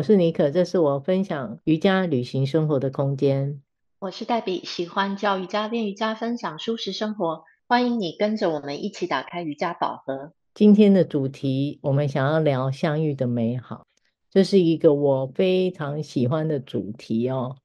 我是妮可，这是我分享瑜伽旅行生活的空间。我是黛比，喜欢教瑜伽、练瑜伽、分享舒适生活。欢迎你跟着我们一起打开瑜伽宝盒。今天的主题，我们想要聊相遇的美好，这是一个我非常喜欢的主题哦，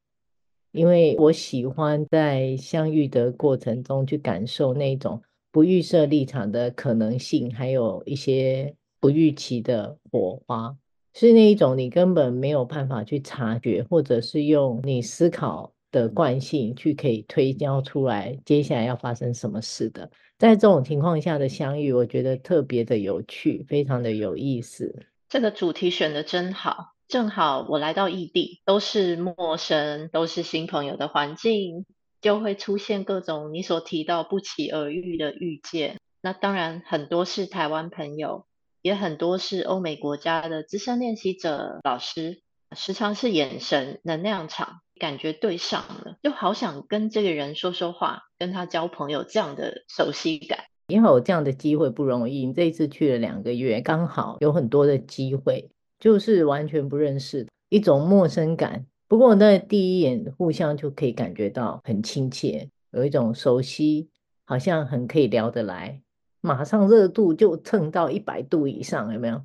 因为我喜欢在相遇的过程中去感受那种不预设立场的可能性，还有一些不预期的火花。是那一种你根本没有办法去察觉，或者是用你思考的惯性去可以推敲出来接下来要发生什么事的。在这种情况下的相遇，我觉得特别的有趣，非常的有意思。这个主题选的真好，正好我来到异地，都是陌生，都是新朋友的环境，就会出现各种你所提到不期而遇的遇见。那当然很多是台湾朋友。也很多是欧美国家的资深练习者老师，时常是眼神能量场感觉对上了，就好想跟这个人说说话，跟他交朋友这样的熟悉感。因为有这样的机会不容易，你这一次去了两个月，刚好有很多的机会，就是完全不认识，一种陌生感。不过那第一眼互相就可以感觉到很亲切，有一种熟悉，好像很可以聊得来。马上热度就蹭到一百度以上，有没有？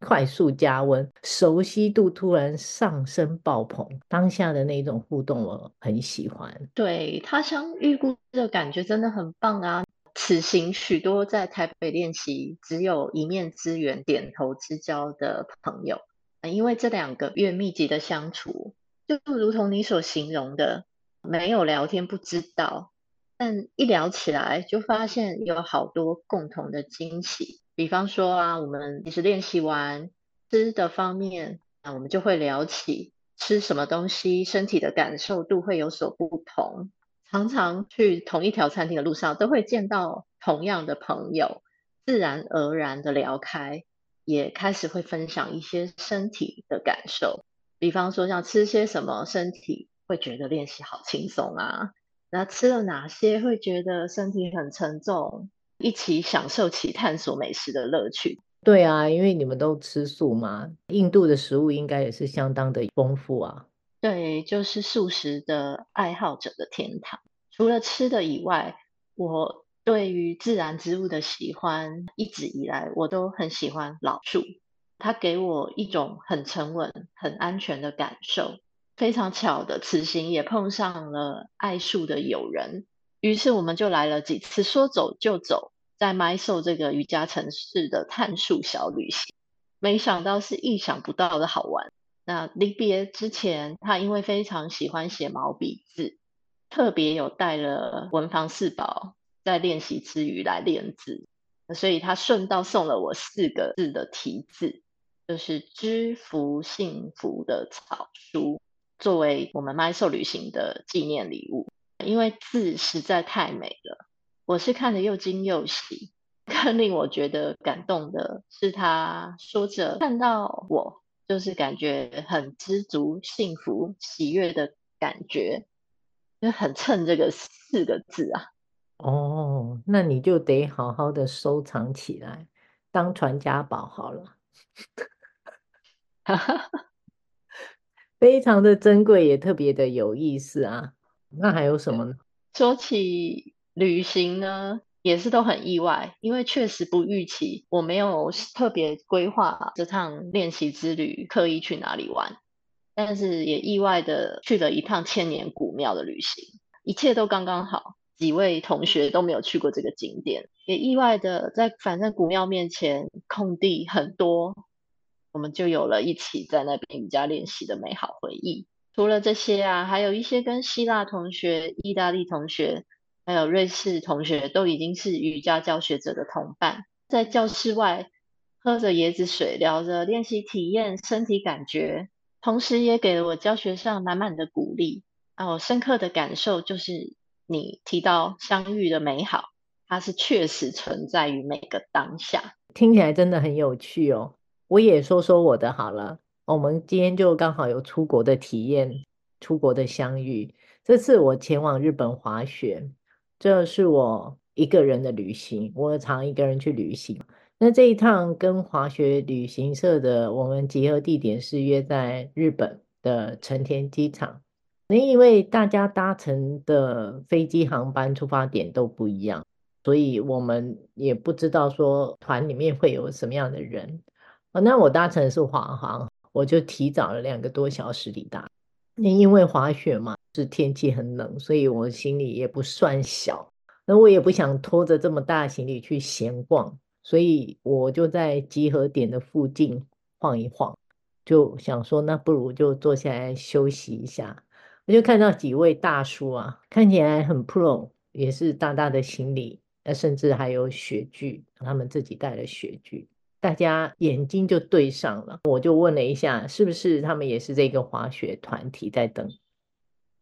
快速加温，熟悉度突然上升爆棚，当下的那种互动我很喜欢。对，他乡遇故的感觉真的很棒啊！此行许多在台北练习只有一面之缘、点头之交的朋友，因为这两个月密集的相处，就如同你所形容的，没有聊天不知道。但一聊起来，就发现有好多共同的惊喜。比方说啊，我们其实练习完吃的方面，啊，我们就会聊起吃什么东西，身体的感受度会有所不同。常常去同一条餐厅的路上，都会见到同样的朋友，自然而然的聊开，也开始会分享一些身体的感受。比方说，像吃些什么，身体会觉得练习好轻松啊。那吃了哪些会觉得身体很沉重？一起享受起探索美食的乐趣。对啊，因为你们都吃素嘛，印度的食物应该也是相当的丰富啊。对，就是素食的爱好者的天堂。除了吃的以外，我对于自然之物的喜欢，一直以来我都很喜欢老树，它给我一种很沉稳、很安全的感受。非常巧的，此行也碰上了爱树的友人，于是我们就来了几次说走就走，在 m y s o 这个瑜伽城市的探树小旅行，没想到是意想不到的好玩。那离别之前，他因为非常喜欢写毛笔字，特别有带了文房四宝，在练习之余来练字，所以他顺道送了我四个字的题字，就是“知福幸福”的草书。作为我们 Mysore 旅行的纪念礼物，因为字实在太美了，我是看得又惊又喜。更令我觉得感动的是，他说着看到我，就是感觉很知足、幸福、喜悦的感觉，就很衬这个四个字啊。哦，那你就得好好的收藏起来，当传家宝好了。非常的珍贵，也特别的有意思啊！那还有什么呢？说起旅行呢，也是都很意外，因为确实不预期，我没有特别规划这趟练习之旅，刻意去哪里玩，但是也意外的去了一趟千年古庙的旅行，一切都刚刚好。几位同学都没有去过这个景点，也意外的在反正古庙面前空地很多。我们就有了一起在那边瑜伽练习的美好回忆。除了这些啊，还有一些跟希腊同学、意大利同学，还有瑞士同学，都已经是瑜伽教学者的同伴，在教室外喝着椰子水，聊着练习体验、身体感觉，同时也给了我教学上满满的鼓励。啊，我深刻的感受就是，你提到相遇的美好，它是确实存在于每个当下。听起来真的很有趣哦。我也说说我的好了。我们今天就刚好有出国的体验，出国的相遇。这次我前往日本滑雪，这是我一个人的旅行。我常一个人去旅行，那这一趟跟滑雪旅行社的我们集合地点是约在日本的成田机场。那因为大家搭乘的飞机航班出发点都不一样，所以我们也不知道说团里面会有什么样的人。那我搭乘的是华航，我就提早了两个多小时抵达。那因为滑雪嘛，是天气很冷，所以我行李也不算小。那我也不想拖着这么大行李去闲逛，所以我就在集合点的附近晃一晃，就想说，那不如就坐下来休息一下。我就看到几位大叔啊，看起来很 pro，也是大大的行李，那甚至还有雪具，他们自己带了雪具，大家眼睛就对上了。我就问了一下，是不是他们也是这个滑雪团体在等？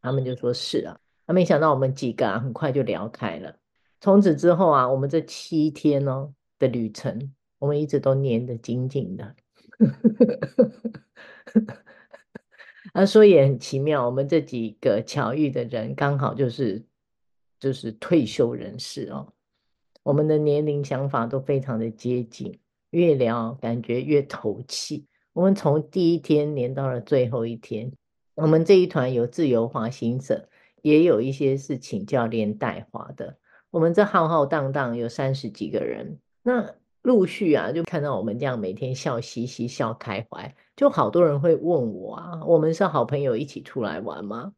他们就说是啊。他没想到我们几个啊，很快就聊开了。从此之后啊，我们这七天哦的旅程，我们一直都黏得紧紧的。啊，说也很奇妙，我们这几个巧遇的人刚好就是就是退休人士哦，我们的年龄想法都非常的接近，越聊感觉越投契。我们从第一天连到了最后一天，我们这一团有自由滑行者，也有一些是请教练带滑的。我们这浩浩荡荡有三十几个人，那。陆续啊，就看到我们这样每天笑嘻嘻、笑开怀，就好多人会问我啊，我们是好朋友一起出来玩吗？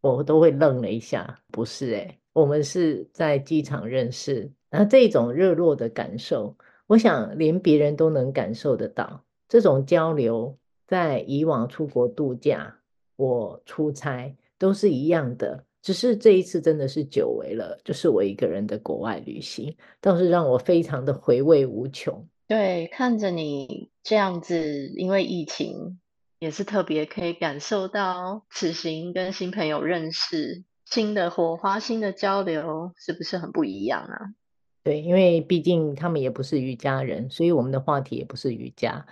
我都会愣了一下，不是诶，我们是在机场认识，然后这种热络的感受，我想连别人都能感受得到。这种交流，在以往出国度假，我出差都是一样的。只是这一次真的是久违了，就是我一个人的国外旅行，倒是让我非常的回味无穷。对，看着你这样子，因为疫情也是特别可以感受到此行跟新朋友认识、新的火花、新的交流，是不是很不一样啊？对，因为毕竟他们也不是瑜伽人，所以我们的话题也不是瑜伽。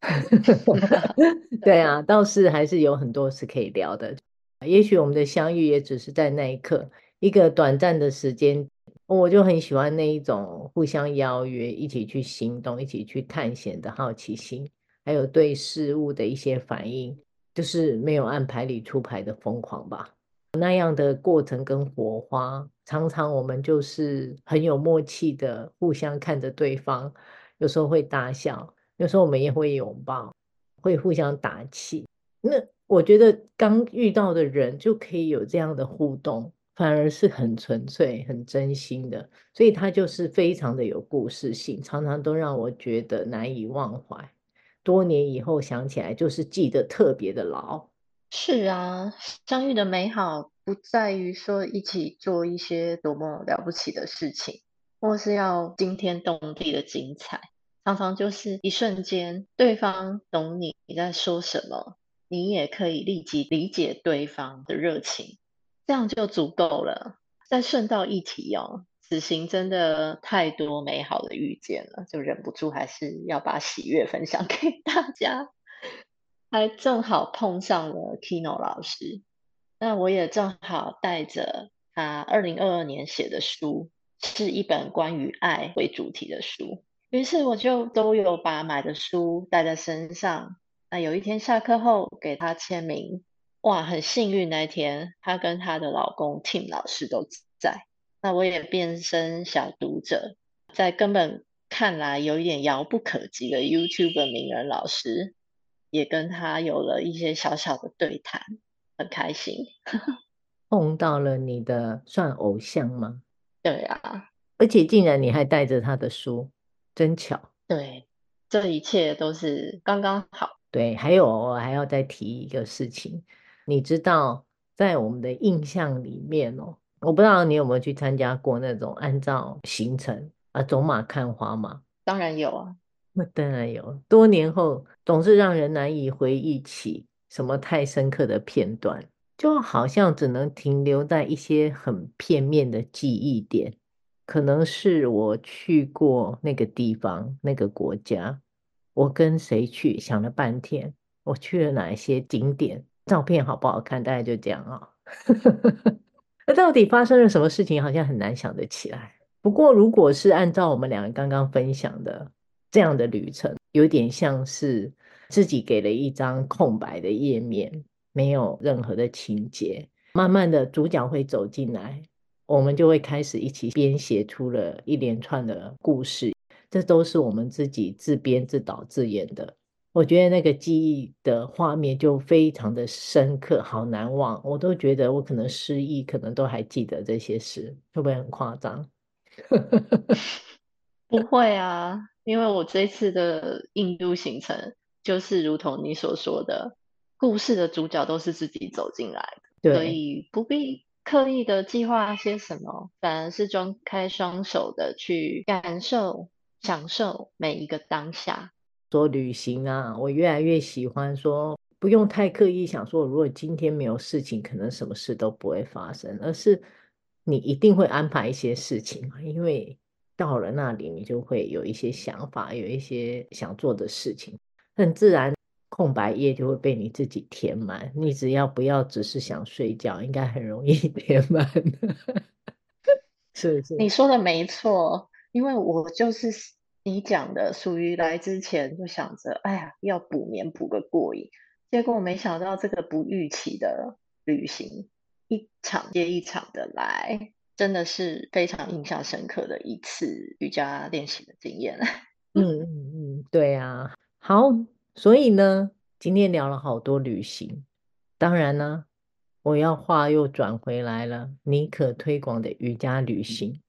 对啊，倒是还是有很多是可以聊的。也许我们的相遇也只是在那一刻，一个短暂的时间，我就很喜欢那一种互相邀约、一起去行动、一起去探险的好奇心，还有对事物的一些反应，就是没有按牌理出牌的疯狂吧。那样的过程跟火花，常常我们就是很有默契的互相看着对方，有时候会大笑，有时候我们也会拥抱，会互相打气。那。我觉得刚遇到的人就可以有这样的互动，反而是很纯粹、很真心的，所以他就是非常的有故事性，常常都让我觉得难以忘怀。多年以后想起来，就是记得特别的牢。是啊，相遇的美好不在于说一起做一些多么了不起的事情，或是要惊天动地的精彩，常常就是一瞬间，对方懂你你在说什么。你也可以立即理解对方的热情，这样就足够了。再顺道一提哦，此行真的太多美好的遇见了，就忍不住还是要把喜悦分享给大家。还正好碰上了 Kino 老师，那我也正好带着他二零二二年写的书，是一本关于爱为主题的书，于是我就都有把买的书带在身上。那有一天下课后给他签名，哇，很幸运那一天她跟她的老公 Tim 老师都在。那我也变身小读者，在根本看来有一点遥不可及的 YouTube 名人老师，也跟他有了一些小小的对谈，很开心。碰到了你的算偶像吗？对啊，而且竟然你还带着他的书，真巧。对，这一切都是刚刚好。对，还有我还要再提一个事情，你知道，在我们的印象里面哦，我不知道你有没有去参加过那种按照行程啊走马看花吗？当然有啊，那当然有。多年后总是让人难以回忆起什么太深刻的片段，就好像只能停留在一些很片面的记忆点，可能是我去过那个地方、那个国家。我跟谁去？想了半天，我去了哪一些景点？照片好不好看？大概就这样啊。那到底发生了什么事情？好像很难想得起来。不过，如果是按照我们两个刚刚分享的，这样的旅程，有点像是自己给了一张空白的页面，没有任何的情节。慢慢的，主角会走进来，我们就会开始一起编写出了一连串的故事。这都是我们自己自编自导自演的。我觉得那个记忆的画面就非常的深刻，好难忘。我都觉得我可能失忆，可能都还记得这些事，会不会很夸张？不会啊，因为我这次的印度行程就是如同你所说的，故事的主角都是自己走进来的，所以不必刻意的计划些什么，反而是张开双手的去感受。享受每一个当下。说旅行啊，我越来越喜欢说，不用太刻意想说，如果今天没有事情，可能什么事都不会发生，而是你一定会安排一些事情，因为到了那里，你就会有一些想法，有一些想做的事情，很自然，空白页就会被你自己填满。你只要不要只是想睡觉，应该很容易 填满。是是，你说的没错。因为我就是你讲的，属于来之前就想着，哎呀，要补眠补个过瘾，结果没想到这个不预期的旅行，一场接一场的来，真的是非常印象深刻的一次瑜伽练习的经验。嗯嗯嗯，对啊，好，所以呢，今天聊了好多旅行，当然呢，我要话又转回来了，你可推广的瑜伽旅行。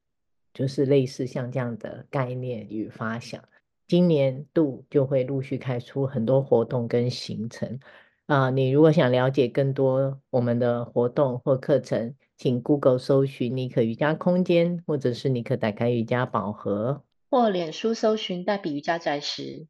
就是类似像这样的概念与发想，今年度就会陆续开出很多活动跟行程啊、你如果想了解更多我们的活动或课程，请 Google 搜寻尼可瑜伽空间，或者是你可打开瑜伽宝盒，或脸书搜寻黛比瑜伽宅时。